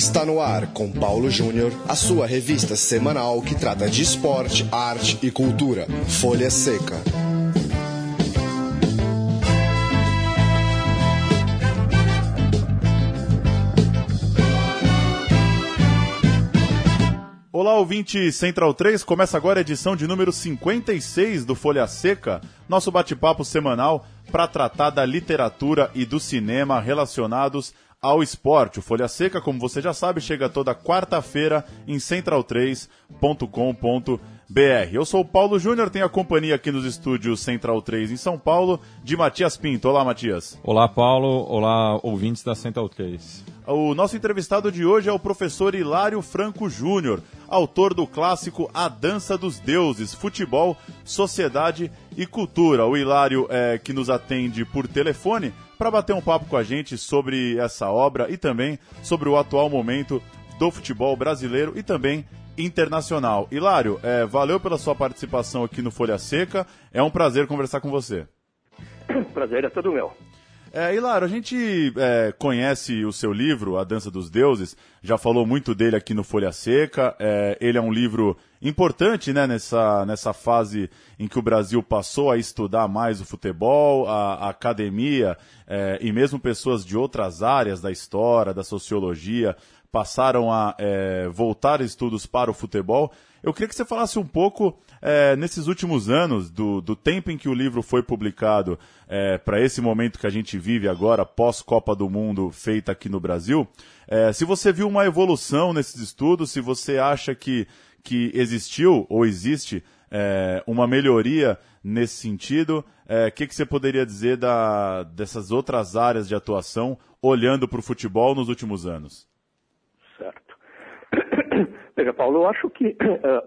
Está no ar com Paulo Júnior, a sua revista semanal que trata de esporte, arte e cultura. Folha Seca. Olá, ouvinte Central 3, começa agora a edição de número 56 do Folha Seca, nosso bate-papo semanal para tratar da literatura e do cinema relacionados ao esporte. O Folha Seca, como você já sabe, chega toda quarta-feira em central3.com.br. Eu sou o Paulo Júnior, tenho a companhia aqui nos estúdios Central 3 em São Paulo, de Matias Pinto. Olá, Matias. Olá, Paulo. Olá, ouvintes da Central 3. O nosso entrevistado de hoje é o professor Hilário Franco Júnior, autor do clássico A Dança dos Deuses, Futebol, Sociedade e Cultura. O Hilário é, que nos atende por telefone para bater um papo com a gente sobre essa obra e também sobre o atual momento do futebol brasileiro e também internacional. Hilário, é, valeu pela sua participação aqui no Folha Seca. É um prazer conversar com você. Prazer é todo meu. É, Hilário, a gente é, conhece o seu livro, A Dança dos Deuses, já falou muito dele aqui no Folha Seca. É, ele é um livro importante né, nessa, nessa fase em que o Brasil passou a estudar mais o futebol, a, a academia é, e mesmo pessoas de outras áreas da história, da sociologia, passaram a é, voltar estudos para o futebol. Eu queria que você falasse um pouco, é, nesses últimos anos, do, do tempo em que o livro foi publicado, é, para esse momento que a gente vive agora, pós-Copa do Mundo, feita aqui no Brasil, se você viu uma evolução nesses estudos, se você acha que, que existiu ou existe uma melhoria nesse sentido, o é, que, que você poderia dizer da, dessas outras áreas de atuação, olhando para o futebol nos últimos anos? Veja, Paulo, eu acho que uh,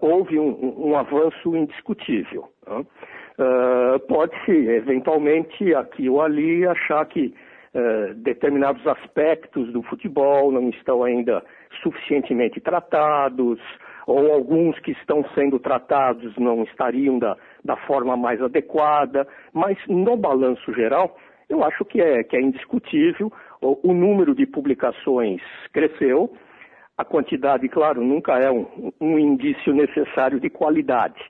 houve um, um, avanço indiscutível. Uh, Pode-se, eventualmente, aqui ou ali, achar que uh, determinados aspectos do futebol não estão ainda suficientemente tratados, ou alguns que estão sendo tratados não estariam da, da forma mais adequada, mas no balanço geral, eu acho que é, que é indiscutível. O, o número de publicações cresceu, a quantidade, claro, nunca é um, um indício necessário de qualidade,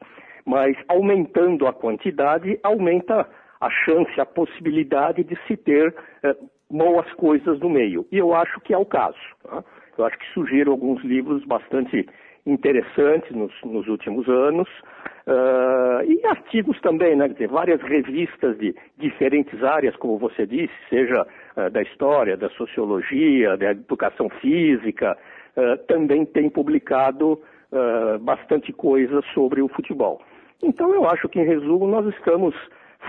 mas aumentando a quantidade, aumenta a chance, a possibilidade de se ter eh, boas coisas no meio. E eu acho que é o caso. Tá? Eu acho que surgiram alguns livros bastante interessantes nos, nos últimos anos, uh, e artigos também, né? Quer dizer, várias revistas de diferentes áreas, como você disse, seja uh, da história, da sociologia, da educação física, uh, também tem publicado bastante coisa sobre o futebol. Então eu acho que, em resumo, nós estamos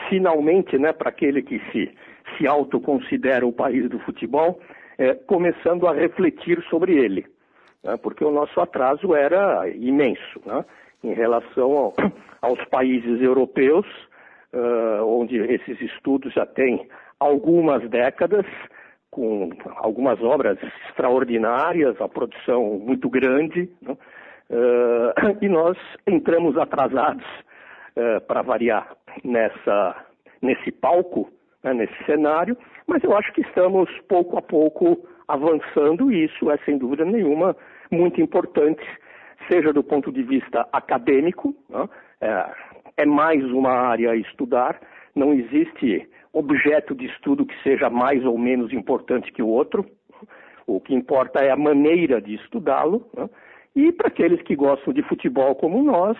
finalmente, né, para aquele que se, se autoconsidera o país do futebol, começando a refletir sobre ele né, porque o nosso atraso era imenso né, em relação ao, aos países europeus, uh, onde esses estudos já têm algumas décadas, com algumas obras extraordinárias, a produção muito grande, né, uh, e nós entramos atrasados, uh, para variar, nessa, nesse palco, né, nesse cenário, mas eu acho que estamos pouco a pouco avançando e isso é, sem dúvida nenhuma, muito importantes, seja do ponto de vista acadêmico, né? é, é mais uma área a estudar, não existe objeto de estudo que seja mais ou menos importante que o outro. O que importa é a maneira de estudá-lo. Né? E para aqueles que gostam de futebol como nós,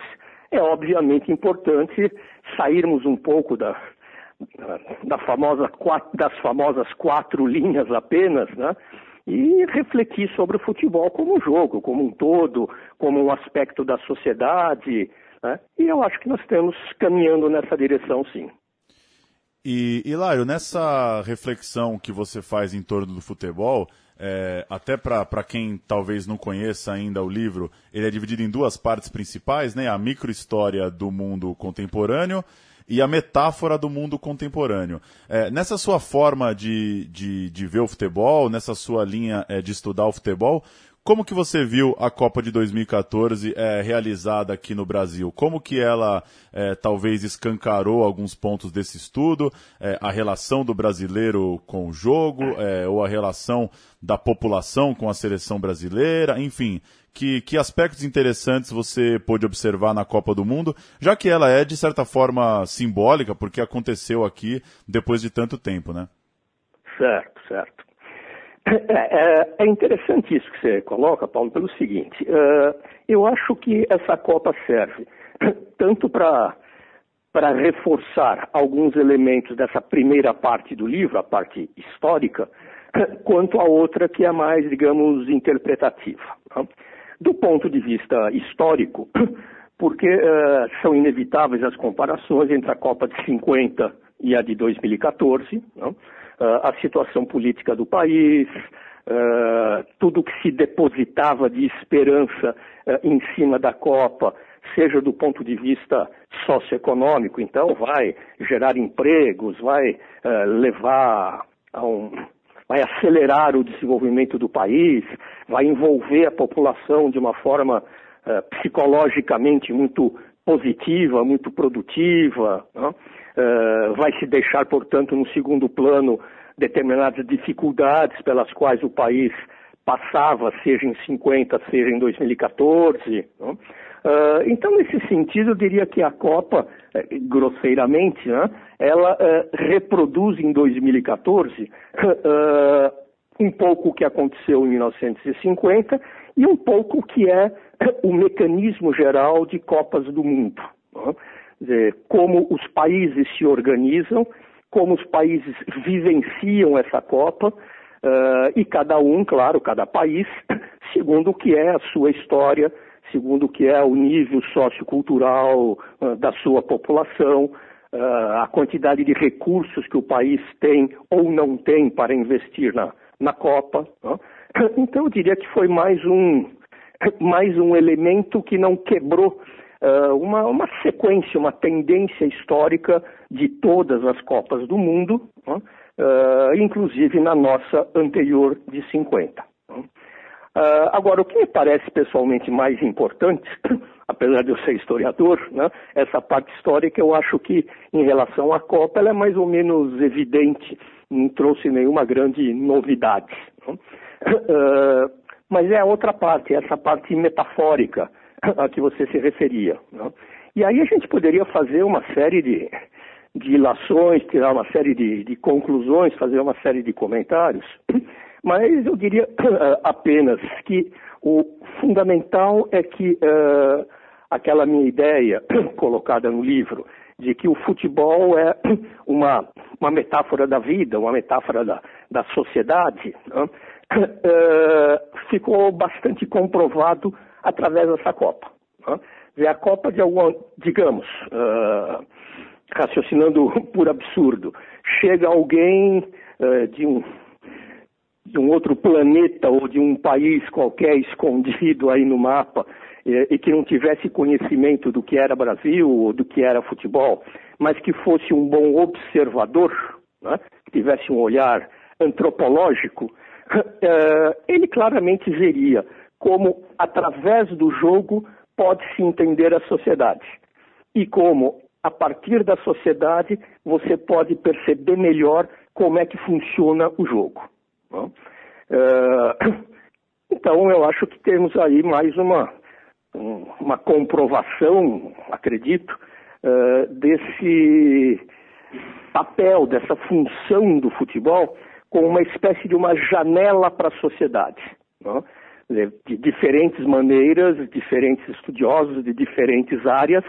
é obviamente importante sairmos um pouco da, da famosa, das famosas quatro linhas apenas, né? e refletir sobre o futebol como um jogo, como um todo, como um aspecto da sociedade. Né? E eu acho que nós estamos caminhando nessa direção, sim. E, Hilário, nessa reflexão que você faz em torno do futebol, é, até para quem talvez não conheça ainda o livro, ele é dividido em duas partes principais, né? A microhistória do mundo contemporâneo e a metáfora do mundo contemporâneo. É, nessa sua forma de, de, de, ver o futebol, nessa sua linha é, de estudar o futebol, como que você viu a Copa de 2014 é, realizada aqui no Brasil? Como que ela é, talvez escancarou alguns pontos desse estudo? É, a relação do brasileiro com o jogo, ou a relação da população com a seleção brasileira, enfim, que, que aspectos interessantes você pôde observar na Copa do Mundo, já que ela é, de certa forma, simbólica, porque aconteceu aqui depois de tanto tempo, né? Certo, certo. É, é, é, interessante isso que você coloca, Paulo, pelo seguinte: uh, eu acho que essa Copa serve tanto para para reforçar alguns elementos dessa primeira parte do livro, a parte histórica, quanto a outra que é mais, digamos, interpretativa. Do ponto de vista histórico, porque são inevitáveis as comparações entre a Copa de 50 e a de 2014. Não? A situação política do país, uh, tudo que se depositava de esperança uh, em cima da Copa, seja do ponto de vista socioeconômico, então vai gerar empregos, vai levar a um vai acelerar o desenvolvimento do país, vai envolver a população de uma forma uh, psicologicamente muito positiva, muito produtiva. Não? Uh, vai se deixar, portanto, no segundo plano determinadas dificuldades pelas quais o país passava, seja em 50, seja em 2014. Uh, então, nesse sentido, eu diria que a Copa, eh, grosseiramente, né, ela uh, reproduz em 2014 um pouco o que aconteceu em 1950 e um pouco o que é o mecanismo geral de Copas do Mundo. Né? Como os países se organizam, como os países vivenciam essa Copa, uh, e cada um, claro, cada país, segundo o que é a sua história, segundo o que é o nível sociocultural uh, da sua população, uh, a quantidade de recursos que o país tem ou não tem para investir na, na Copa. Então, eu diria que foi mais um, mais um elemento que não quebrou uma, uma sequência, uma tendência histórica de todas as Copas do Mundo, uh, inclusive na nossa anterior de 50. Uh, agora, o que me parece pessoalmente mais importante, apesar de eu ser historiador, né, essa parte histórica eu acho que, em relação à Copa, ela é mais ou menos evidente, não trouxe nenhuma grande novidade. Uh, mas é a outra parte, essa parte metafórica, a que você se referia. Né? E aí a gente poderia fazer uma série de, de ilações, tirar uma série de, de conclusões, fazer uma série de comentários, mas eu diria apenas que o fundamental é que uh, aquela minha ideia colocada no livro de que o futebol é uma, uma metáfora da vida, uma metáfora da, da sociedade, né? uh, ficou bastante comprovado através dessa Copa. Né? A Copa de alguma, digamos, uh, raciocinando por absurdo, chega alguém uh, de, um, de um outro planeta ou de um país qualquer escondido aí no mapa e, e que não tivesse conhecimento do que era Brasil ou do que era futebol, mas que fosse um bom observador, né? que tivesse um olhar antropológico, uh, ele claramente veria como, através do jogo, pode-se entender a sociedade. E como, a partir da sociedade, você pode perceber melhor como é que funciona o jogo. Uh, então, eu acho que temos aí mais uma, uma comprovação, acredito, uh, desse papel, dessa função do futebol como uma espécie de uma janela para a sociedade. Não? De diferentes maneiras, diferentes estudiosos de diferentes áreas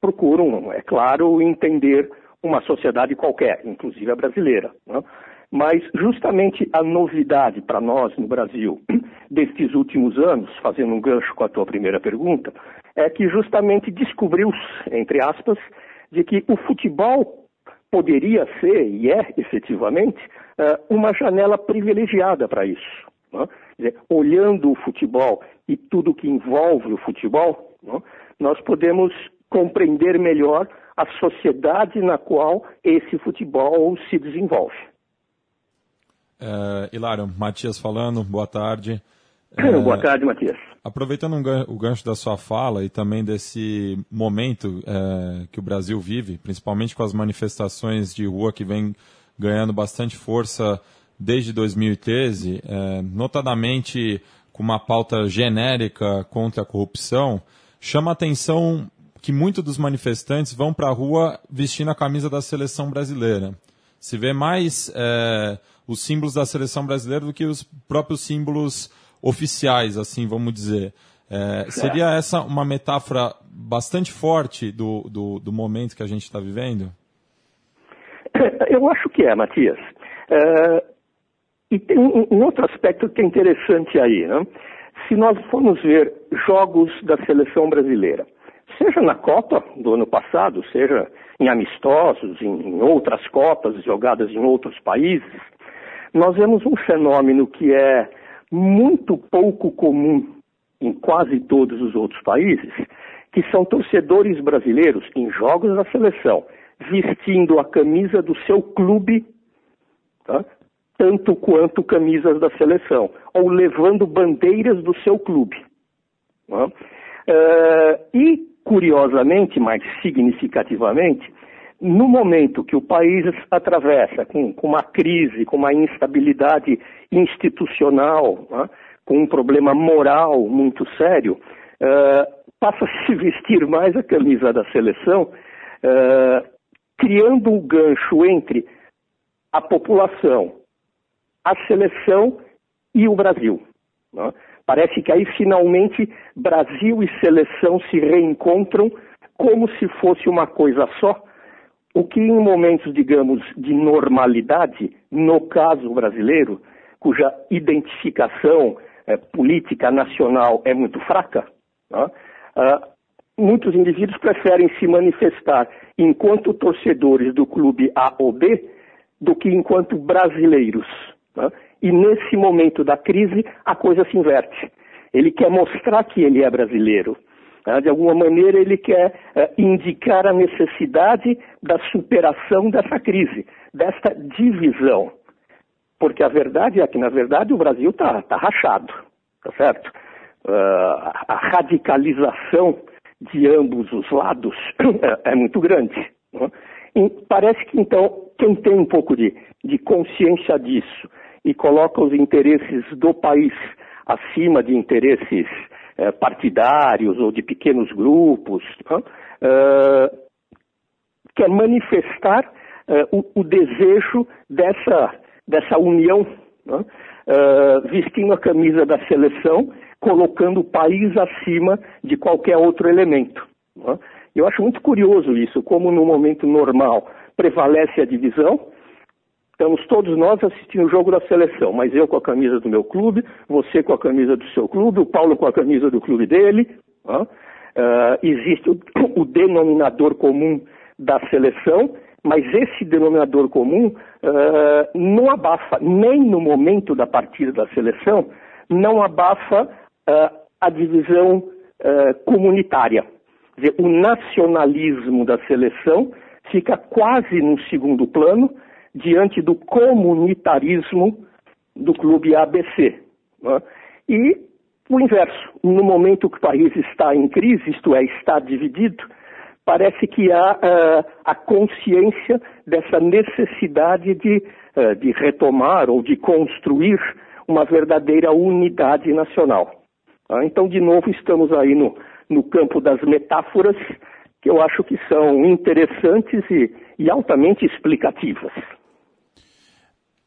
procuram, é claro, entender uma sociedade qualquer, inclusive a brasileira. Né? Mas justamente a novidade para nós no Brasil destes últimos anos, fazendo um gancho com a tua primeira pergunta, é que justamente descobriu-se, entre aspas, de que o futebol poderia ser, e é efetivamente, eh, uma janela privilegiada para isso. Né? Dizer, olhando o futebol e tudo que envolve o futebol, né? nós podemos compreender melhor a sociedade na qual esse futebol se desenvolve. É, Hilário, Matias falando, boa tarde. É, Boa tarde, Matias. Aproveitando o gancho da sua fala e também desse momento é, que o Brasil vive, principalmente com as manifestações de rua que vem ganhando bastante força desde 2013, é, notadamente com uma pauta genérica contra a corrupção, chama a atenção que muitos dos manifestantes vão para a rua vestindo a camisa da seleção brasileira. Se vê mais é, os símbolos da seleção brasileira do que os próprios símbolos oficiais, assim, vamos dizer. É, seria essa uma metáfora bastante forte do, do, do momento que a gente está vivendo? Eu acho que é, Matias. É, e tem um, um, outro aspecto que é interessante aí. Né? Se nós formos ver jogos da seleção brasileira, seja na Copa do ano passado, seja em amistosos, em, em outras Copas jogadas em outros países, nós vemos um fenômeno que é muito pouco comum em quase todos os outros países, que são torcedores brasileiros em jogos da seleção, vestindo a camisa do seu clube, tá? Tanto quanto camisas da seleção, ou levando bandeiras do seu clube. Tá? Uh, e, curiosamente, mais significativamente, no momento que o país atravessa com, com uma crise, com uma instabilidade institucional, né, com um problema moral muito sério, uh, passa a se vestir mais a camisa da seleção, uh, criando um gancho entre a população, a seleção e o Brasil. Né? Parece que aí finalmente Brasil e seleção se reencontram como se fosse uma coisa só o que em momentos, digamos, de normalidade, no caso brasileiro, cuja identificação é, política nacional é muito fraca, né? uh, muitos indivíduos preferem se manifestar enquanto torcedores do clube A ou B do que enquanto brasileiros. Né? E nesse momento da crise, a coisa se inverte. Ele quer mostrar que ele é brasileiro. Né? De alguma maneira, ele quer uh, indicar a necessidade da superação dessa crise, desta divisão. Porque a verdade é que, na verdade, o Brasil está tá rachado, tá certo? Uh, a radicalização de ambos os lados é, é muito grande. Né? Parece que, então, quem tem um pouco de, de consciência disso e coloca os interesses do país acima de interesses eh, partidários ou de pequenos grupos, uh, quer manifestar uh, o, o, desejo dessa, dessa união, uh, vestindo a camisa da seleção, colocando o país acima de qualquer outro elemento. Eu acho muito curioso isso, como no momento normal prevalece a divisão, Estamos todos nós assistindo o jogo da seleção, mas eu com a camisa do meu clube, você com a camisa do seu clube, o Paulo com a camisa do clube dele. Uh, existe o, o, denominador comum da seleção, mas esse denominador comum uh, não abafa, nem no momento da partida da seleção, não abafa uh, a divisão comunitária. Quer dizer, o nacionalismo da seleção fica quase no segundo plano diante do comunitarismo do clube ABC. Né? E o inverso, no momento que o país está em crise, isto é, está dividido, parece que há uh, a consciência dessa necessidade de, uh, de retomar ou de construir uma verdadeira unidade nacional. Uh, então, de novo, estamos aí no, no campo das metáforas, que eu acho que são interessantes e, e altamente explicativas.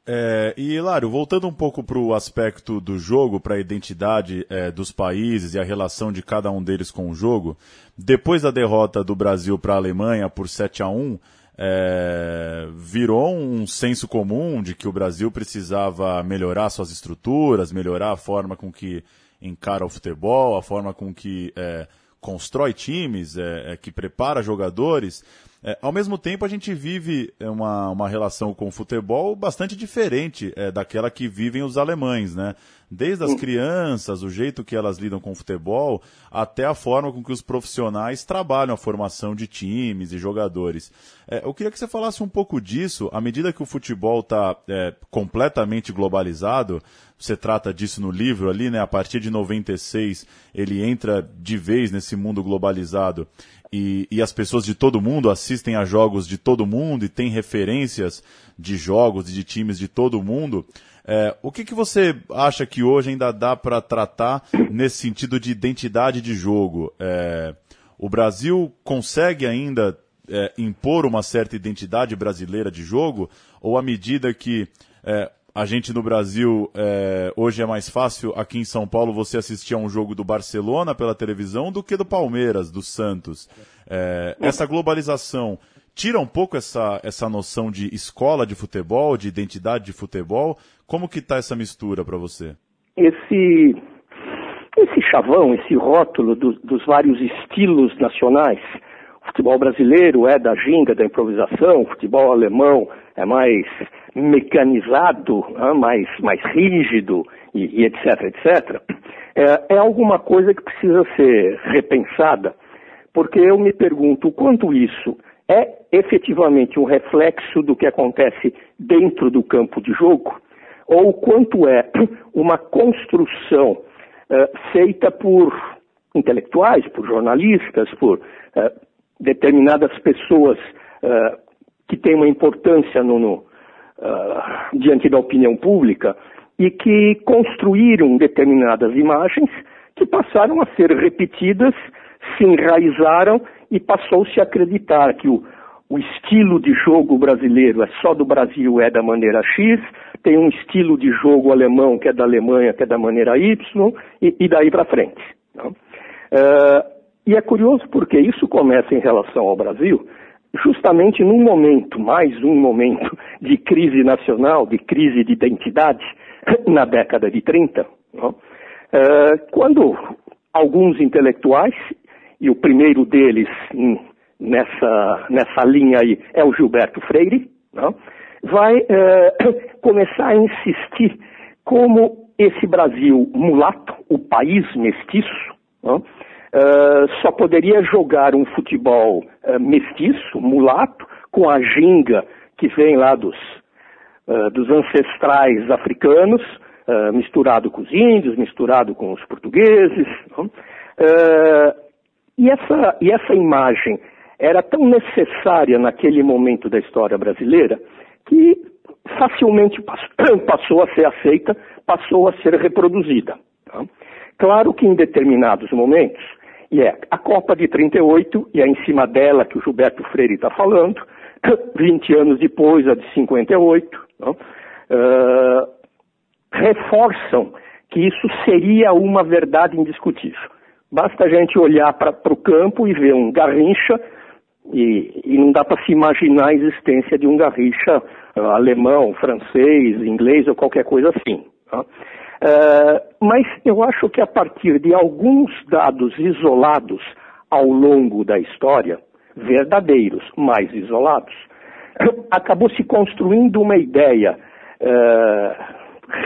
É, e, Hilário, voltando um pouco para o aspecto do jogo, para a identidade é, dos países e a relação de cada um deles com o jogo, depois da derrota do Brasil para a Alemanha por 7 a 1 é, virou um senso comum de que o Brasil precisava melhorar suas estruturas, melhorar a forma com que encara o futebol, a forma com que é, constrói times, é, é, que prepara jogadores. É, ao mesmo tempo, a gente vive é, uma, uma relação com o futebol bastante diferente é, daquela que vivem os alemães, né? Desde as crianças, o jeito que elas lidam com o futebol, até a forma com que os profissionais trabalham a formação de times e jogadores. É, eu queria que você falasse um pouco disso, à medida que o futebol está é, completamente globalizado, você trata disso no livro ali, né? A partir de 96 ele entra de vez nesse mundo globalizado e, e, as pessoas de todo mundo assistem a jogos de todo mundo e tem referências de jogos e de times de todo mundo. É, o que, que você acha que hoje ainda dá para tratar nesse sentido de identidade de jogo? É, o Brasil consegue ainda é, impor uma certa identidade brasileira de jogo? Ou à medida que é, a gente no Brasil, é, hoje é mais fácil aqui em São Paulo você assistir a um jogo do Barcelona pela televisão do que do Palmeiras, do Santos. É, essa globalização tira um pouco essa, essa noção de escola de futebol, de identidade de futebol. Como que está essa mistura para você? Esse, esse chavão, esse rótulo do, dos vários estilos nacionais, o futebol brasileiro é da ginga, da improvisação, o futebol alemão é mais mecanizado, mais, mais rígido e, e etc, etc, é, é, alguma coisa que precisa ser repensada, porque eu me pergunto o quanto isso é efetivamente um reflexo do que acontece dentro do campo de jogo, ou o quanto é uma construção é, feita por intelectuais, por jornalistas, por é, determinadas pessoas é, que têm uma importância no, no uh, diante da opinião pública e que construíram determinadas imagens que passaram a ser repetidas, se enraizaram e passou-se a acreditar que o, o estilo de jogo brasileiro é só do Brasil, é da maneira X, tem um estilo de jogo alemão que é da Alemanha, que é da maneira Y, e, e daí para frente. Uh, e é curioso porque isso começa em relação ao Brasil, justamente num momento, mais um momento de crise nacional, de crise de identidade, na década de 30, não? É, quando alguns intelectuais, e o primeiro deles nessa, nessa linha aí é o Gilberto Freire, não? vai é, começar a insistir como esse Brasil mulato, o país mestiço, não? Uh, só poderia jogar um futebol uh, mestiço, mulato, com a ginga que vem lá dos, uh, dos ancestrais africanos, misturado com os índios, misturado com os portugueses. e, essa, e essa imagem era tão necessária naquele momento da história brasileira que facilmente passou a ser aceita, passou a ser reproduzida. Tá? Claro que em determinados momentos e é a Copa de 38, e é em cima dela que o Gilberto Freire está falando, 20 anos depois, a de 58, não? Uh, reforçam que isso seria uma verdade indiscutível. Basta a gente olhar para o campo e ver um Garrincha, e, e não dá para se imaginar a existência de um Garrincha uh, alemão, francês, inglês ou qualquer coisa assim. Uh, mas eu acho que a partir de alguns dados isolados ao longo da história, verdadeiros, mais isolados, acabou se construindo uma ideia uh,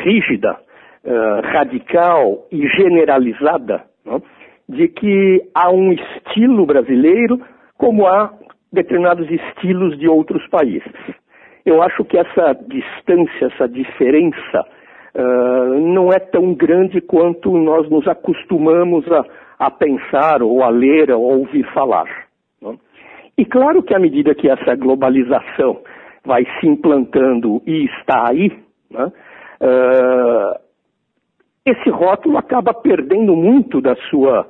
rígida, uh, radical e generalizada não? de que há um estilo brasileiro como há determinados estilos de outros países. Eu acho que essa distância, essa diferença uh, não é tão grande quanto nós nos acostumamos a, a pensar, ou a ler, ou a ouvir falar. Não? E claro que à medida que essa globalização vai se implantando e está aí, né, uh, esse rótulo acaba perdendo muito da sua,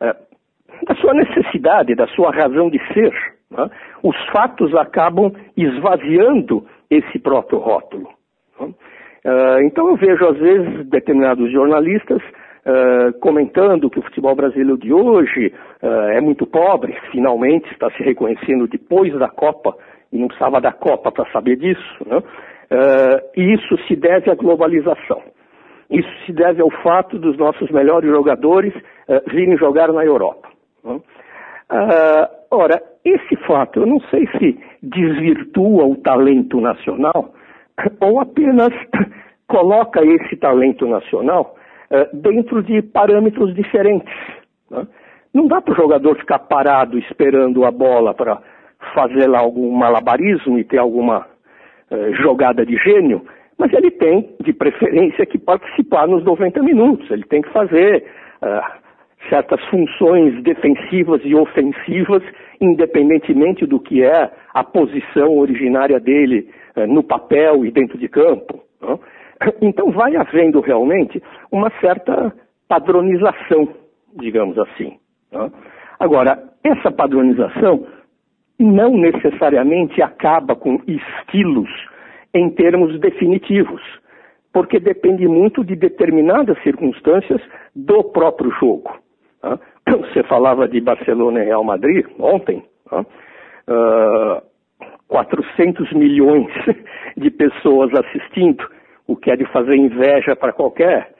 uh, da sua necessidade, da sua razão de ser. Né? Os fatos acabam esvaziando esse próprio rótulo. Né? Uh, então eu vejo às vezes determinados jornalistas uh, comentando que o futebol brasileiro de hoje uh, é muito pobre, finalmente está se reconhecendo depois da Copa, e não precisava da Copa para saber disso, né? e isso se deve à globalização. Isso se deve ao fato dos nossos melhores jogadores virem jogar na Europa. Né? Ora, esse fato eu não sei se desvirtua o talento nacional ou apenas coloca esse talento nacional uh, dentro de parâmetros diferentes. Né? Não dá para o jogador ficar parado esperando a bola para fazer lá algum malabarismo e ter alguma uh, jogada de gênio, mas ele tem, de preferência, que participar nos 90 minutos. Ele tem que fazer certas funções defensivas e ofensivas, independentemente do que é a posição originária dele no papel e dentro de campo. Não? Então vai havendo realmente uma certa padronização, digamos assim. Não? Agora, essa padronização não necessariamente acaba com estilos em termos definitivos, porque depende muito de determinadas circunstâncias do próprio jogo. Você falava de Barcelona e Real Madrid ontem. Uh, 400 milhões de pessoas assistindo, o que é de fazer inveja para qualquer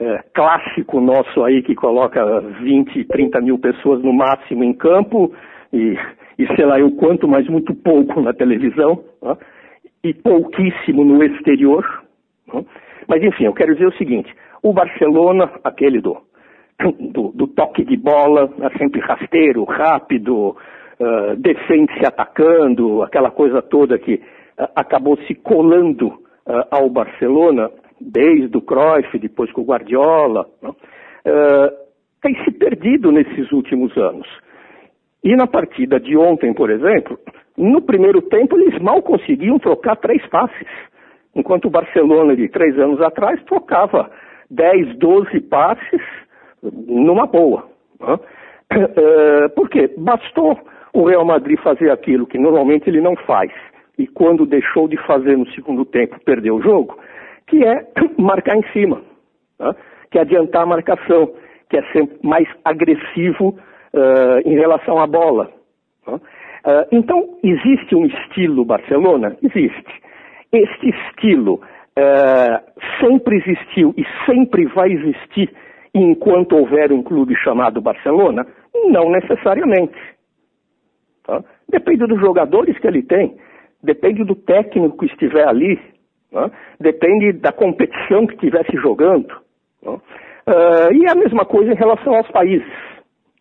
é, clássico nosso aí que coloca 20, 30 mil pessoas no máximo em campo e, e sei lá eu quanto, mas muito pouco na televisão e pouquíssimo no exterior. Mas enfim, eu quero dizer o seguinte: o Barcelona, aquele do do, do toque de bola, né, sempre rasteiro, rápido, uh, defende se atacando, aquela coisa toda que uh, acabou se colando uh, ao Barcelona, desde o Cruyff, depois com o Guardiola, tem se perdido nesses últimos anos. E na partida de ontem, por exemplo, no primeiro tempo eles mal conseguiam trocar três passes, enquanto o Barcelona de três anos atrás trocava 10, 12 passes numa boa. Né? É, por quê? Bastou o Real Madrid fazer aquilo que normalmente ele não faz, e quando deixou de fazer no segundo tempo, perdeu o jogo, que é marcar em cima, né? que é adiantar a marcação, que é ser mais agressivo uh, em relação à bola. Uh, então, existe um estilo Barcelona? Existe. Este estilo uh, sempre existiu e sempre vai existir enquanto houver um clube chamado Barcelona? Não necessariamente. Tá? Depende dos jogadores que ele tem, depende do técnico que estiver ali, tá? depende da competição que estivesse jogando. Tá? Uh, e a mesma coisa em relação aos países.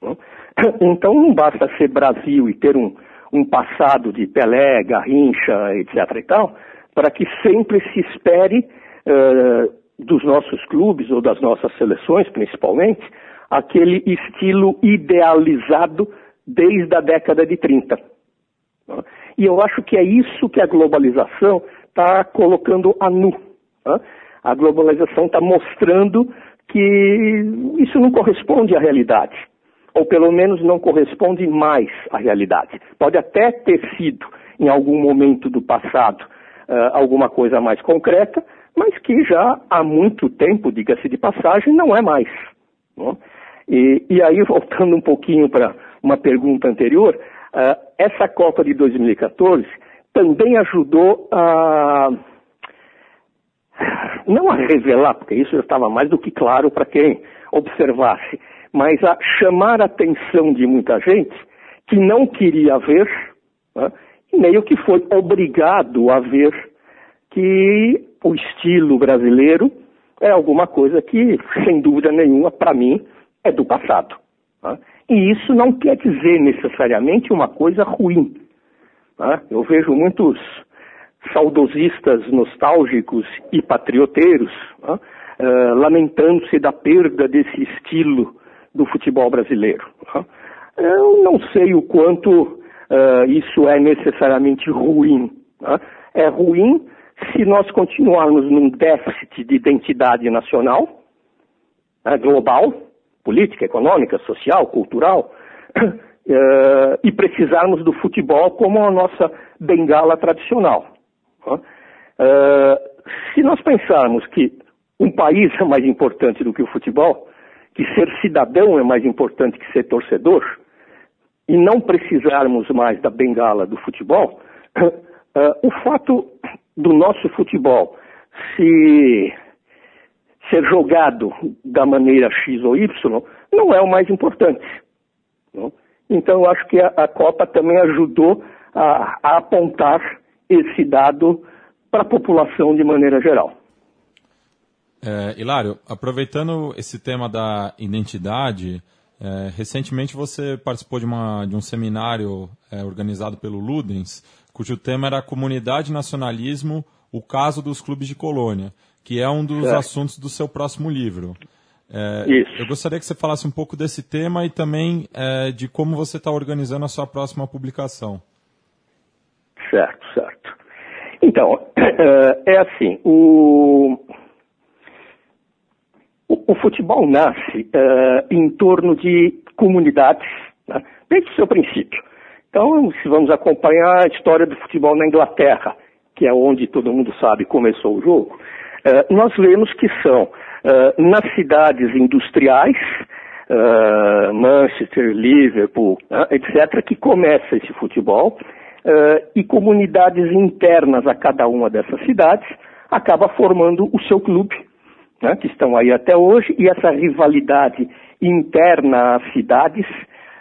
Tá? Então não basta ser Brasil e ter um, um passado de Pelé, Garrincha, etc. e tal, para que sempre se espere uh, dos nossos clubes ou das nossas seleções, principalmente, aquele estilo idealizado desde a década de 30. E eu acho que é isso que a globalização está colocando a nu. A globalização está mostrando que isso não corresponde à realidade, ou pelo menos não corresponde mais à realidade. Pode até ter sido, em algum momento do passado, alguma coisa mais concreta, mas que já há muito tempo, diga-se de passagem, não é mais. Né? E, e, aí, voltando um pouquinho para uma pergunta anterior, uh, essa Copa de 2014 também ajudou a. Não a revelar, porque isso já estava mais do que claro para quem observasse, mas a chamar a atenção de muita gente que não queria ver, né, meio que foi obrigado a ver que o estilo brasileiro é alguma coisa que, sem dúvida nenhuma, para mim, é do passado. Tá? E isso não quer dizer necessariamente uma coisa ruim. Tá? Eu vejo muitos saudosistas nostálgicos e patrioteiros uh, lamentando-se da perda desse estilo do futebol brasileiro. Tá? Eu não sei o quanto uh, isso é necessariamente ruim. É ruim se nós continuarmos num déficit de identidade nacional, né, global, política, econômica, social, cultural, uh, e precisarmos do futebol como a nossa bengala tradicional. Uh, se nós pensarmos que um país é mais importante do que o futebol, que ser cidadão é mais importante que ser torcedor, e não precisarmos mais da bengala do futebol, uh, o fato do nosso futebol se ser jogado da maneira X ou Y não é o mais importante. Não? Então, eu acho que a, a Copa também ajudou a, a apontar esse dado para a população de maneira geral. É, Hilário, aproveitando esse tema da identidade, é, recentemente você participou de, uma, de um seminário é, organizado pelo Ludens, cujo tema era Comunidade Nacionalismo, o caso dos clubes de colônia, que é um dos assuntos do seu próximo livro. É, eu gostaria que você falasse um pouco desse tema e também é, de como você está organizando a sua próxima publicação. Certo, certo. Então, é assim, o, o, o futebol nasce uh, em torno de comunidades, né, desde o seu princípio. Então, se vamos acompanhar a história do futebol na Inglaterra, que é onde todo mundo sabe começou o jogo, uh, nós vemos que são uh, nas cidades industriais, Manchester, Liverpool, etc., que começa esse futebol, e comunidades internas a cada uma dessas cidades acaba formando o seu clube, né, que estão aí até hoje, e essa rivalidade interna às cidades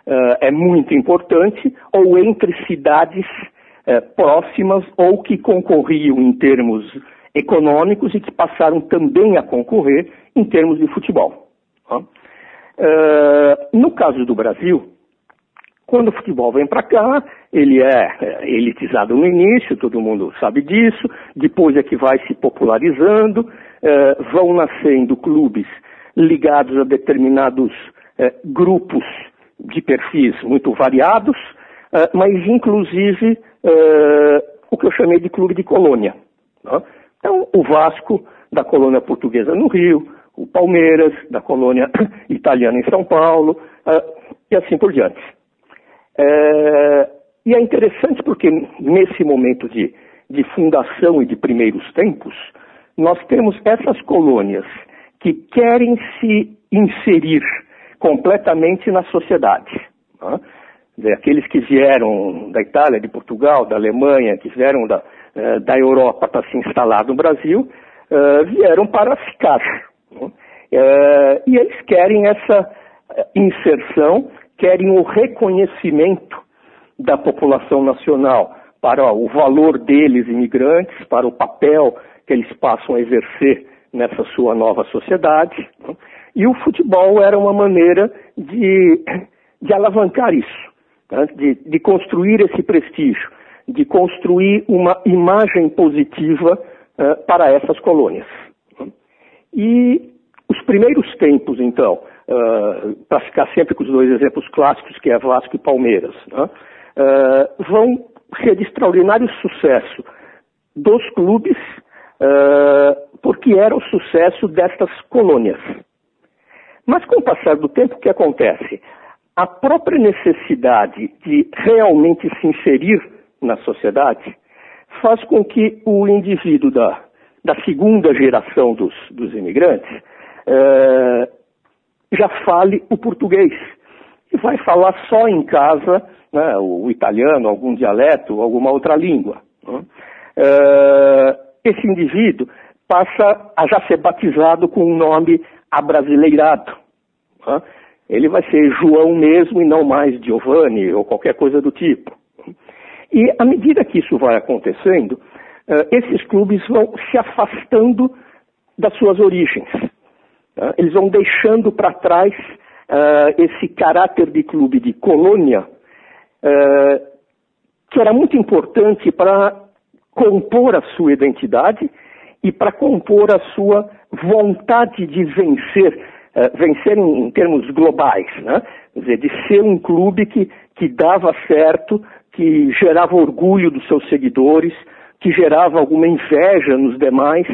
uh, é muito importante, ou entre cidades uh, próximas ou que concorriam em termos econômicos e que passaram também a concorrer em termos de futebol. Uh, no caso do Brasil, quando o futebol vem para cá, ele é, é elitizado no início, todo mundo sabe disso, depois é que vai se popularizando, eh, vão nascendo clubes ligados a determinados eh, grupos de perfis muito variados, eh, mas inclusive o que eu chamei de clube de colônia. Então, o Vasco, da colônia portuguesa no Rio, o Palmeiras, da colônia italiana em São Paulo, e assim por diante. e é interessante porque nesse momento de, de fundação e de primeiros tempos, nós temos essas colônias que querem se inserir completamente na sociedade. Né? Aqueles que vieram da Itália, de Portugal, da Alemanha, que vieram da, eh, da Europa para se instalar no Brasil, uh, vieram para ficar. Né? Uh, e eles querem essa inserção, querem o reconhecimento da população nacional para o valor deles, imigrantes, para o papel que eles passam a exercer nessa sua nova sociedade. Né? E o futebol era uma maneira de, de alavancar isso, né? de, de construir esse prestígio, de construir uma imagem positiva uh, para essas colônias. Né? E os primeiros tempos, então, uh, para ficar sempre com os dois exemplos clássicos, que é Vasco e Palmeiras, uh, vão ser de extraordinário sucesso dos clubes porque era o sucesso destas colônias. Mas com o passar do tempo, o que acontece? A própria necessidade de realmente se inserir na sociedade faz com que o indivíduo da, da segunda geração dos, dos imigrantes uh, já fale o português e vai falar só em casa né, o italiano, algum dialeto, alguma outra língua. Né? Uh, esse indivíduo passa a já ser batizado com um nome abrasileirado. Né? Ele vai ser João mesmo e não mais Giovanni ou qualquer coisa do tipo. E à medida que isso vai acontecendo, uh, esses clubes vão se afastando das suas origens. Uh, eles vão deixando para trás uh, esse caráter de clube de colônia, que era muito importante para compor a sua identidade e para compor a sua vontade de vencer, vencer em, em, termos globais, né? Quer dizer, de ser um clube que, que dava certo, que gerava orgulho dos seus seguidores, que gerava alguma inveja nos demais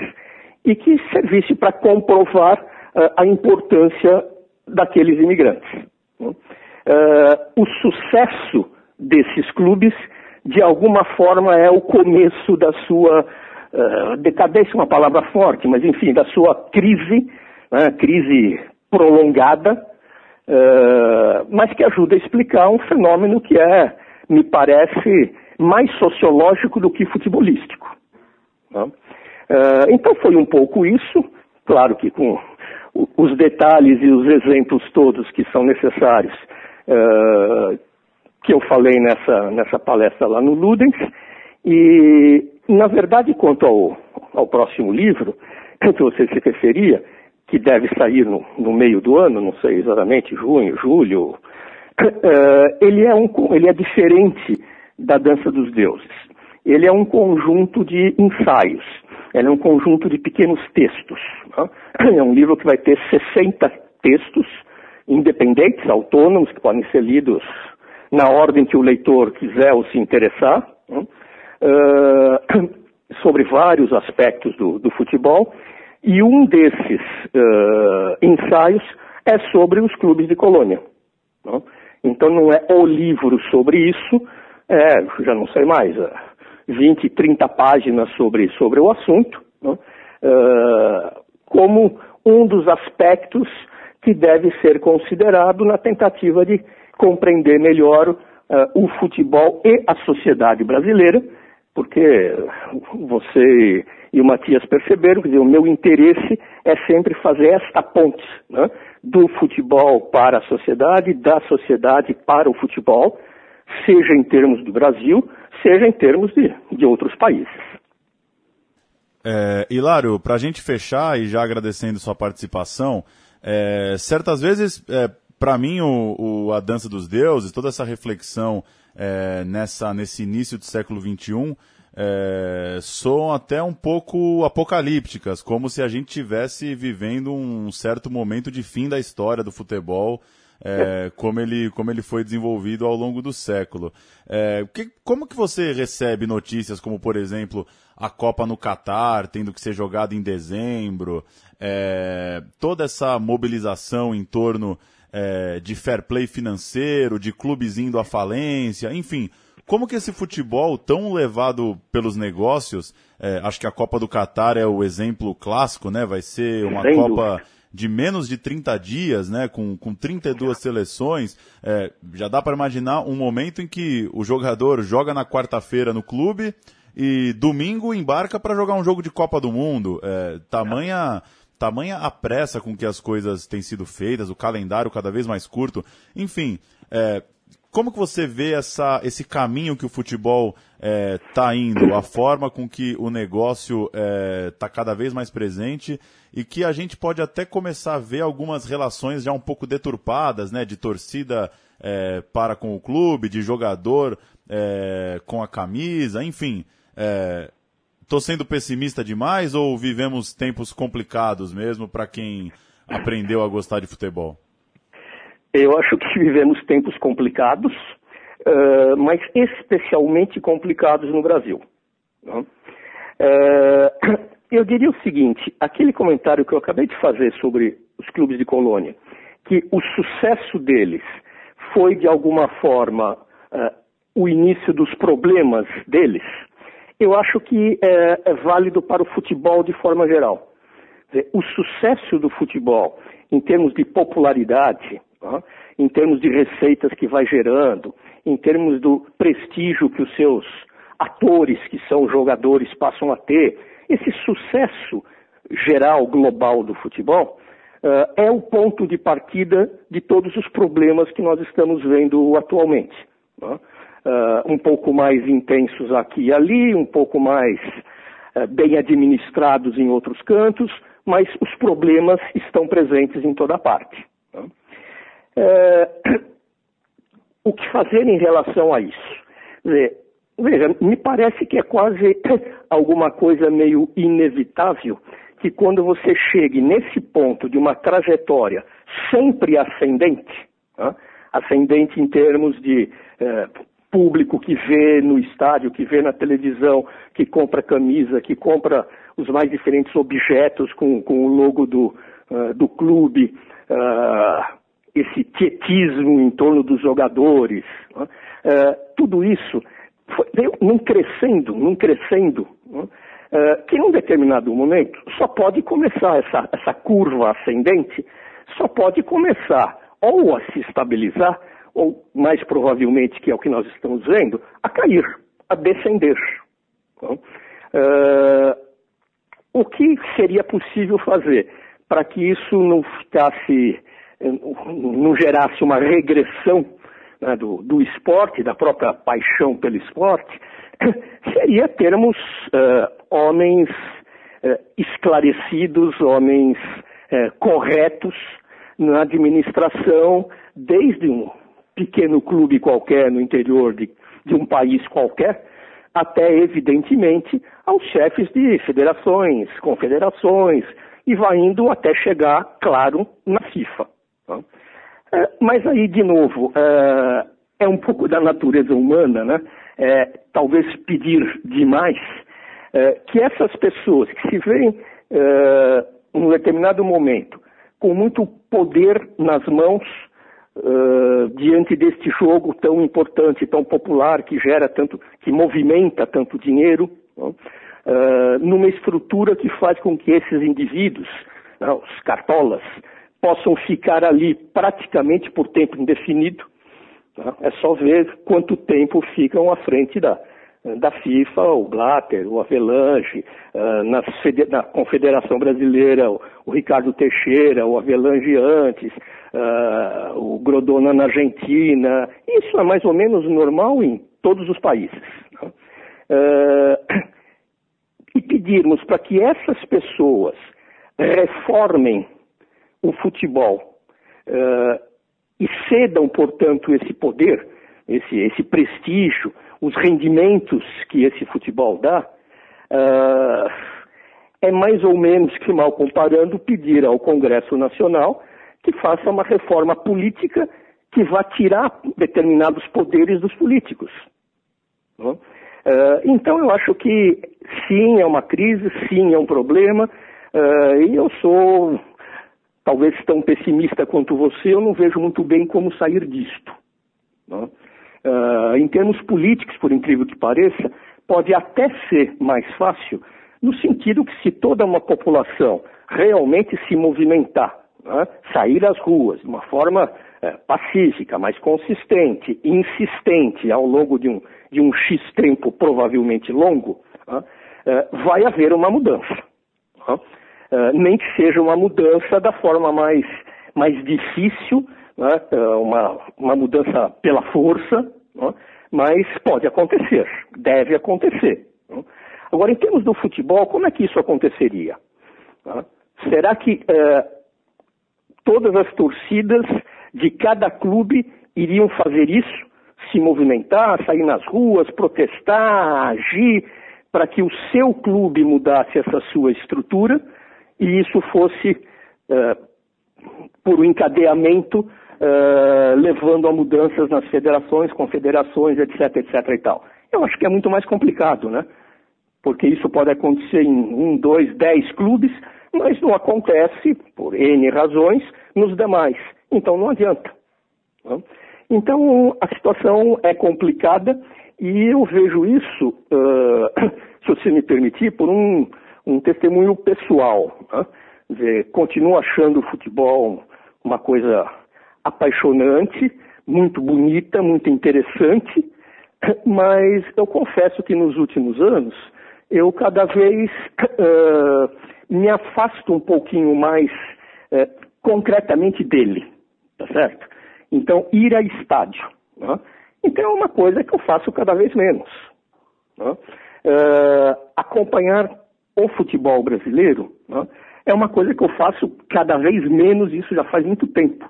e que servisse para comprovar uh, a importância daqueles imigrantes. Uh, o sucesso desses clubes de alguma forma é o começo da sua uh, decadência, uma palavra forte, mas enfim, da sua crise, né, crise prolongada, mas que ajuda a explicar um fenômeno que é, me parece, mais sociológico do que futebolístico. Uh, então foi um pouco isso, claro que com os detalhes e os exemplos todos que são necessários que eu falei nessa, nessa palestra lá no Ludens. E, na verdade, quanto ao, ao próximo livro, que você se referia, que deve sair no, no meio do ano, não sei exatamente, junho, julho, uh, ele, é um, ele é diferente da Dança dos Deuses. Ele é um conjunto de ensaios, ele é um conjunto de pequenos textos. É um livro que vai ter 60 textos independentes, autônomos, que podem ser lidos na ordem que o leitor quiser ou se interessar, uh, sobre vários aspectos do, do, futebol. E um desses uh, ensaios é sobre os clubes de colônia. Então não é o livro sobre isso, é, já não sei mais, 20, é, 30 páginas sobre, sobre o assunto, né? uh, como um dos aspectos que deve ser considerado na tentativa de compreender melhor uh, o futebol e a sociedade brasileira, porque você e o Matias perceberam que o meu interesse é sempre fazer esta ponte né, do futebol para a sociedade, da sociedade para o futebol, seja em termos do Brasil, seja em termos de, de outros países. É, Hilário, para a gente fechar e já agradecendo sua participação, é, certas vezes, é, para mim, o, o, a Dança dos Deuses, toda essa reflexão é, nessa, nesse início do século XXI, é, soam até um pouco apocalípticas, como se a gente tivesse vivendo um certo momento de fim da história do futebol, é, como, ele, como ele foi desenvolvido ao longo do século. É, que, como que você recebe notícias como, por exemplo, a Copa no Catar tendo que ser jogada em dezembro, é, toda essa mobilização em torno de fair play financeiro, de clubes indo à falência, enfim, como que esse futebol tão levado pelos negócios, é, acho que a Copa do Catar é o exemplo clássico, né? Vai ser uma Sem Copa dúvida. de menos de 30 dias, né? Com, com 32 seleções. É, já dá para imaginar um momento em que o jogador joga na quarta-feira no clube e domingo embarca para jogar um jogo de Copa do Mundo. É, tamanha tamanha a pressa com que as coisas têm sido feitas, o calendário cada vez mais curto, enfim, é, como que você vê essa, esse caminho que o futebol está é, indo, a forma com que o negócio está é, cada vez mais presente e que a gente pode até começar a ver algumas relações já um pouco deturpadas, né, de torcida é, para com o clube, de jogador é, com a camisa, enfim. Estou é, sendo pessimista demais ou vivemos tempos complicados mesmo para quem aprendeu a gostar de futebol? Eu acho que vivemos tempos complicados, uh, mas especialmente complicados no Brasil. Uh, eu diria o seguinte: aquele comentário que eu acabei de fazer sobre os clubes de colônia, que o sucesso deles foi de alguma forma uh, o início dos problemas deles, eu acho que é, é válido para o futebol de forma geral. O sucesso do futebol em termos de popularidade, Em termos de receitas que vai gerando, em termos do prestígio que os seus atores, que são jogadores, passam a ter. Esse sucesso geral, global do futebol, uh, é o ponto de partida de todos os problemas que nós estamos vendo atualmente. Uh, um pouco mais intensos aqui e ali, um pouco mais uh, bem administrados em outros cantos, mas os problemas estão presentes em toda parte. É, o que fazer em relação a isso? Veja, me parece que é quase alguma coisa meio inevitável que quando você chegue nesse ponto de uma trajetória sempre ascendente, né? ascendente em termos de é, público que vê no estádio, que vê na televisão, que compra camisa, que compra os mais diferentes objetos com, com o logo do, uh, do clube, uh, esse tietismo em torno dos jogadores, né? é, tudo isso foi, veio num crescendo, num crescendo, né? é, que num determinado momento só pode começar essa, essa curva ascendente, só pode começar ou a se estabilizar, ou mais provavelmente, que é o que nós estamos vendo, a cair, a descender. Né? É, o que seria possível fazer para que isso não ficasse não gerasse uma regressão né, do, do esporte, da própria paixão pelo esporte, seria termos uh, homens uh, esclarecidos, homens uh, corretos na administração, desde um pequeno clube qualquer no interior de, de um país qualquer, até, evidentemente, aos chefes de federações, confederações, e vai indo até chegar, claro, na FIFA. É, mas aí, de novo, é, é, um pouco da natureza humana, né? É, talvez pedir demais é, que essas pessoas que se veem é, num determinado momento com muito poder nas mãos uh, diante deste jogo tão importante, tão popular, que gera tanto, que movimenta tanto dinheiro, uh, numa estrutura que faz com que esses indivíduos, uh, os cartolas, possam ficar ali praticamente por tempo indefinido. Tá? É só ver quanto tempo ficam à frente da, da FIFA, o Blatter, o Avelange, uh, na, na, Confederação Brasileira, o, o, Ricardo Teixeira, o Avelange antes, uh, o Grodona na Argentina. Isso é mais ou menos normal em todos os países. Uh, e pedirmos para que essas pessoas reformem o futebol e cedam, portanto, esse poder, esse, esse prestígio, os rendimentos que esse futebol dá, uh, é mais ou menos que mal comparando pedir ao Congresso Nacional que faça uma reforma política que vá tirar determinados poderes dos políticos. Uh, então eu acho que sim é uma crise, sim é um problema, uh, e eu sou talvez tão pessimista quanto você, eu não vejo muito bem como sair disto. Uh, em termos políticos, por incrível que pareça, pode até ser mais fácil, no sentido que se toda uma população realmente se movimentar, né, sair às ruas de uma forma uh, pacífica, mais consistente, insistente ao longo de um, de um X tempo provavelmente longo, uh, vai haver uma mudança. Nem que seja uma mudança da forma mais, mais difícil, né, uma, uma mudança pela força, né? mas pode acontecer, deve acontecer. Né? Agora, em termos do futebol, como é que isso aconteceria? Né? Será que eh, todas as torcidas de cada clube iriam fazer isso? Se movimentar, sair nas ruas, protestar, agir, para que o seu clube mudasse essa sua estrutura e isso fosse, eh, por um encadeamento, uh, levando a mudanças nas federações, confederações, etc, etc e tal. Eu acho que é muito mais complicado, né? Porque isso pode acontecer em um, dois, dez clubes, mas não acontece, por N razões, nos demais. Então não adianta. Né? Então a situação é complicada e eu vejo isso, uh, se você me permitir, por um, um testemunho pessoal. Né? Dizer, continuo achando o futebol uma coisa apaixonante, muito bonita, muito interessante, mas eu confesso que nos últimos anos eu cada vez uh, me afasto um pouquinho mais uh, concretamente dele, tá certo? Então, ir a estádio. Né? Então, é uma coisa que eu faço cada vez menos. Né? Uh, acompanhar o futebol brasileiro né? é uma coisa que eu faço cada vez menos, isso já faz muito tempo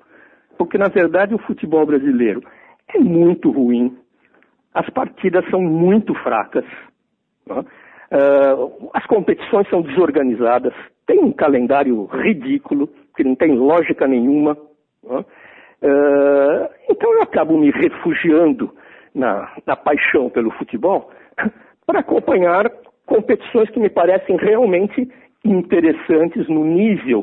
porque na verdade o futebol brasileiro é muito ruim, as partidas são muito fracas, né? uh, as competições são desorganizadas, tem um calendário ridículo, que não tem lógica nenhuma. Né? Uh, então eu acabo me refugiando na, na paixão pelo futebol para acompanhar competições que me parecem realmente interessantes no nível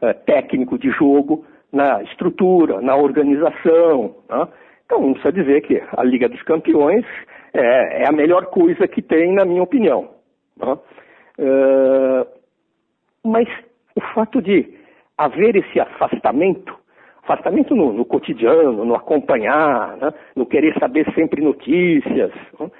uh, técnico de jogo, na estrutura, na organização. Né? Então, não precisa dizer que a Liga dos Campeões é, é a melhor coisa que tem, na minha opinião. Né? Uh, mas o fato de haver esse afastamento, afastamento no, no cotidiano, no acompanhar, né? no querer saber sempre notícias, né?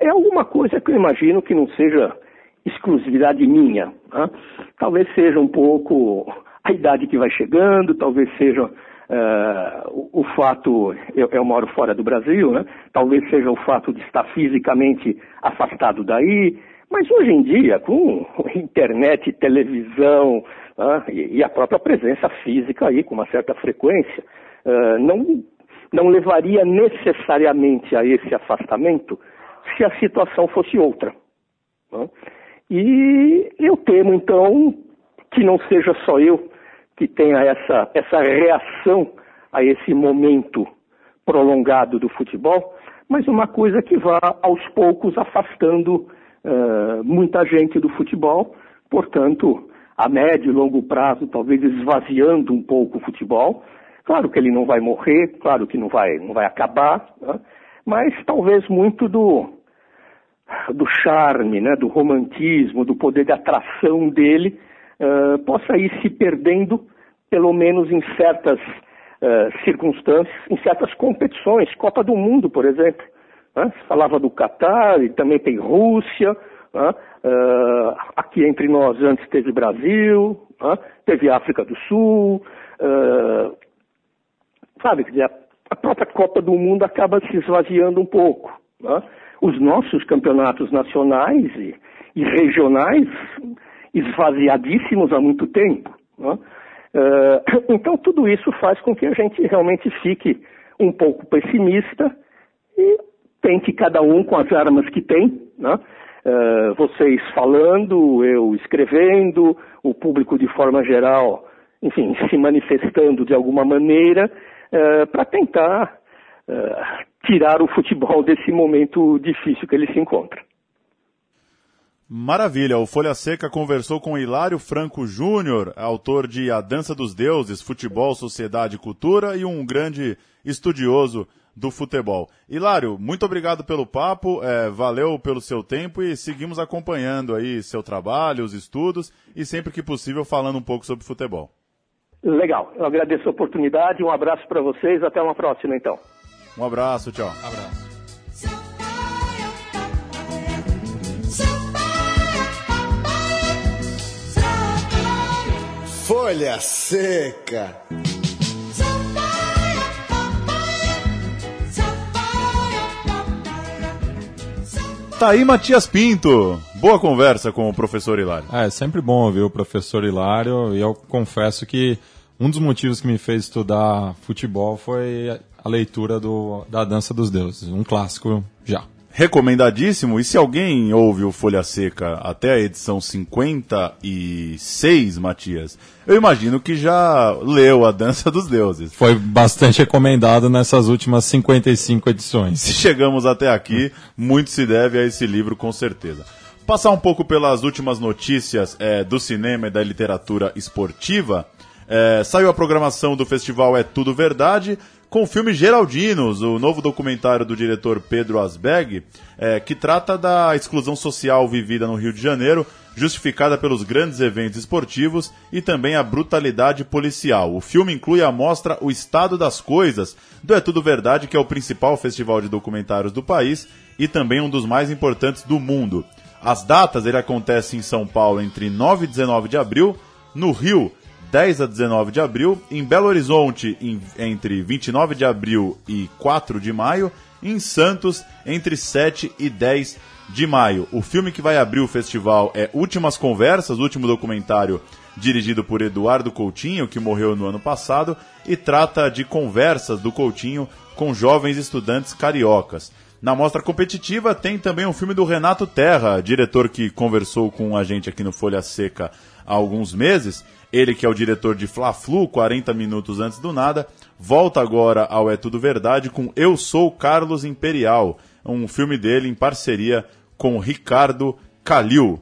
É alguma coisa que eu imagino que não seja exclusividade minha. Né? Talvez seja um pouco a idade que vai chegando, talvez seja Uh, o, o, fato, eu, eu, moro fora do Brasil, né? talvez seja o fato de estar fisicamente afastado daí, mas hoje em dia, com internet, televisão uh, e, e, a própria presença física aí com uma certa frequência, uh, não, não levaria necessariamente a esse afastamento se a situação fosse outra. Né? E eu temo, então, que não seja só eu que tenha essa, essa reação a esse momento prolongado do futebol, mas uma coisa que vá aos poucos afastando uh, muita gente do futebol, portanto, a médio e longo prazo, talvez esvaziando um pouco o futebol. Claro que ele não vai morrer, claro que não vai, não vai acabar, né? Mas talvez muito do, do charme, né, do romantismo, do poder de atração dele uh, possa ir se perdendo, pelo menos em certas uh, circunstâncias, em certas competições. Copa do Mundo, por exemplo. Né? Se falava do Catar, e também tem Rússia. Né? Uh, aqui entre nós antes teve Brasil, né? teve África do Sul. sabe, quer dizer, a própria Copa do Mundo acaba se esvaziando um pouco. Né? Os nossos campeonatos nacionais e, e regionais esvaziadíssimos há muito tempo. Né? Uh, então, tudo isso faz com que a gente realmente fique um pouco pessimista e tente cada um com as armas que tem, né? uh, vocês falando, eu escrevendo, o público de forma geral, enfim, se manifestando de alguma maneira, uh, para tentar tirar o futebol desse momento difícil que ele se encontra. Maravilha, o Folha Seca conversou com Hilário Franco Júnior, autor de A Dança dos Deuses, Futebol, Sociedade e Cultura e um grande estudioso do futebol. Hilário, muito obrigado pelo papo, é, valeu pelo seu tempo e seguimos acompanhando aí seu trabalho, os estudos e sempre que possível falando um pouco sobre futebol. Legal, eu agradeço a oportunidade, um abraço para vocês, até uma próxima então. Um abraço, tchau. Um abraço. Folha Seca. Tá aí Matias Pinto. Boa conversa com o professor Hilário. É, é sempre bom ouvir o professor Hilário e eu confesso que um dos motivos que me fez estudar futebol foi a leitura do, da Dança dos Deuses, um clássico já recomendadíssimo. E se alguém ouve o Folha Seca até a edição 56, Matias, eu imagino que já leu A Dança dos Deuses. Foi bastante recomendado nessas últimas 55 edições. Se chegamos até aqui, muito se deve a esse livro, com certeza. Passar um pouco pelas últimas notícias é, do cinema e da literatura esportiva. É, saiu a programação do festival É Tudo Verdade com o filme Geraldinos, o novo documentário do diretor Pedro Asberg, é, que trata da exclusão social vivida no Rio de Janeiro, justificada pelos grandes eventos esportivos e também a brutalidade policial. O filme inclui a mostra O Estado das Coisas, do É Tudo Verdade, que é o principal festival de documentários do país e também um dos mais importantes do mundo. As datas ele acontece em São Paulo entre 9 e 19 de abril, no Rio 10 a 19 de abril, em Belo Horizonte em, entre 29 de abril e 4 de maio, em Santos entre 7 e 10 de maio. O filme que vai abrir o festival é Últimas Conversas, último documentário dirigido por Eduardo Coutinho, que morreu no ano passado, e trata de conversas do Coutinho com jovens estudantes cariocas. Na mostra competitiva tem também um filme do Renato Terra, diretor que conversou com a gente aqui no Folha Seca há alguns meses, ele que é o diretor de Fla-Flu, 40 minutos antes do nada, volta agora ao É Tudo Verdade com Eu Sou Carlos Imperial, um filme dele em parceria com Ricardo Calil.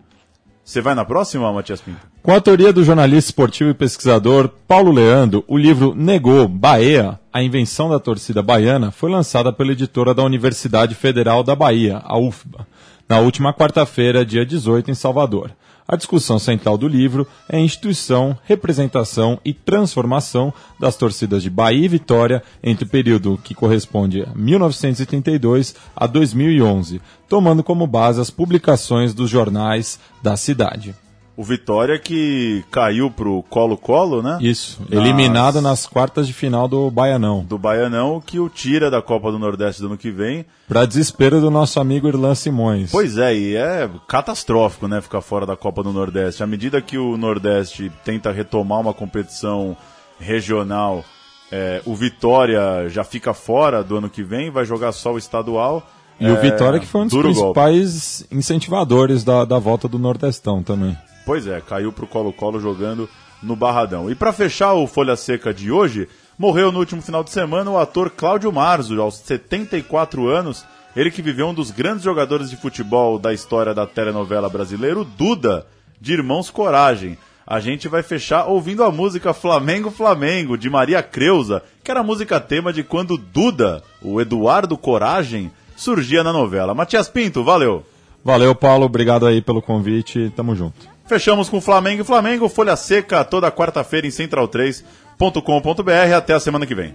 Você vai na próxima, Matias Pinto? Com a autoria do jornalista esportivo e pesquisador Paulo Leandro, o livro Negou Bahia, a invenção da torcida baiana, foi lançada pela editora da Universidade Federal da Bahia, a UFBA, na última quarta-feira, dia 18, em Salvador. A discussão central do livro é a instituição, representação e transformação das torcidas de Bahia e Vitória entre o período que corresponde a 1932 a 2011, tomando como base as publicações dos jornais da cidade. O Vitória que caiu pro Colo-Colo, né? Isso, eliminado nas quartas de final do Baianão. Do Baianão, que o tira da Copa do Nordeste do ano que vem. Para desespero do nosso amigo Irlan Simões. Pois é, e é catastrófico, né, ficar fora da Copa do Nordeste. À medida que o Nordeste tenta retomar uma competição regional, é, o Vitória já fica fora do ano que vem, vai jogar só o estadual. E é, o Vitória que foi um dos principais golpe. incentivadores da, da volta do Nordestão também. Pois é, caiu pro Colo-Colo jogando no Barradão. E para fechar o Folha Seca de hoje, morreu no último final de semana o ator Cláudio Marzo, aos 74 anos. Ele que viveu um dos grandes jogadores de futebol da história da telenovela brasileira, o Duda, de Irmãos Coragem. A gente vai fechar ouvindo a música Flamengo Flamengo, de Maria Creuza, que era a música tema de quando Duda, o Eduardo Coragem, surgia na novela. Matias Pinto, valeu! Valeu, Paulo, obrigado aí pelo convite, tamo junto. Fechamos com Flamengo e Flamengo, Folha Seca, toda quarta-feira em central3.com.br. Até a semana que vem.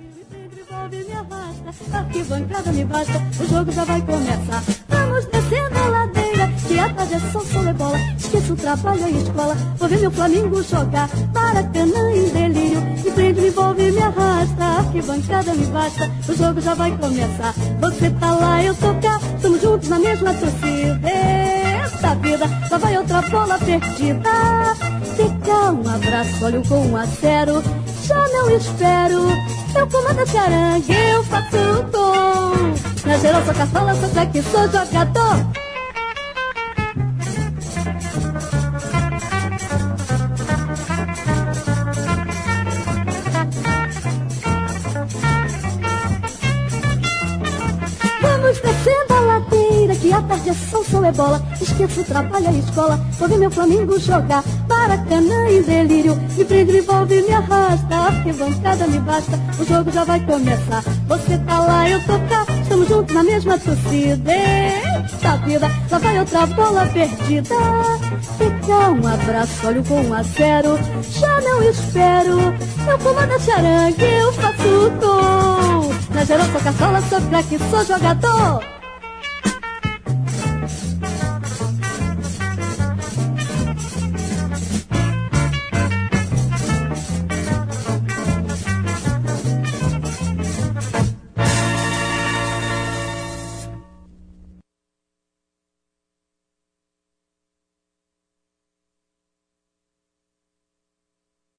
O trabalho e escola, vou ver meu Flamengo jogar. Maracanã em delírio, me prende, me envolve, me arrasta. Me basta, o jogo já vai começar. Você tá lá, eu tô cá, estamos juntos na mesma torcida. Essa vida, só vai outra bola perdida. Fica um abraço, olho com um a zero já não espero. Eu comando arangue, eu faço o tom. Na geral sou caçola, sou craque, sou jogador. É é bola. Esqueço trabalho, a escola, vou ver meu Flamengo jogar. Maracanã em delírio, me prende, me envolve, me arrasta. Arquibancada me basta, o jogo já vai começar. Você tá lá, eu tô cá, estamos juntos na mesma torcida. Eita vida, lá vai outra bola perdida. Fica um abraço, olho com um a zero, já não espero. Eu comando esse arangue, eu faço o tom. Na geral sou caçola, sou craque, sou jogador.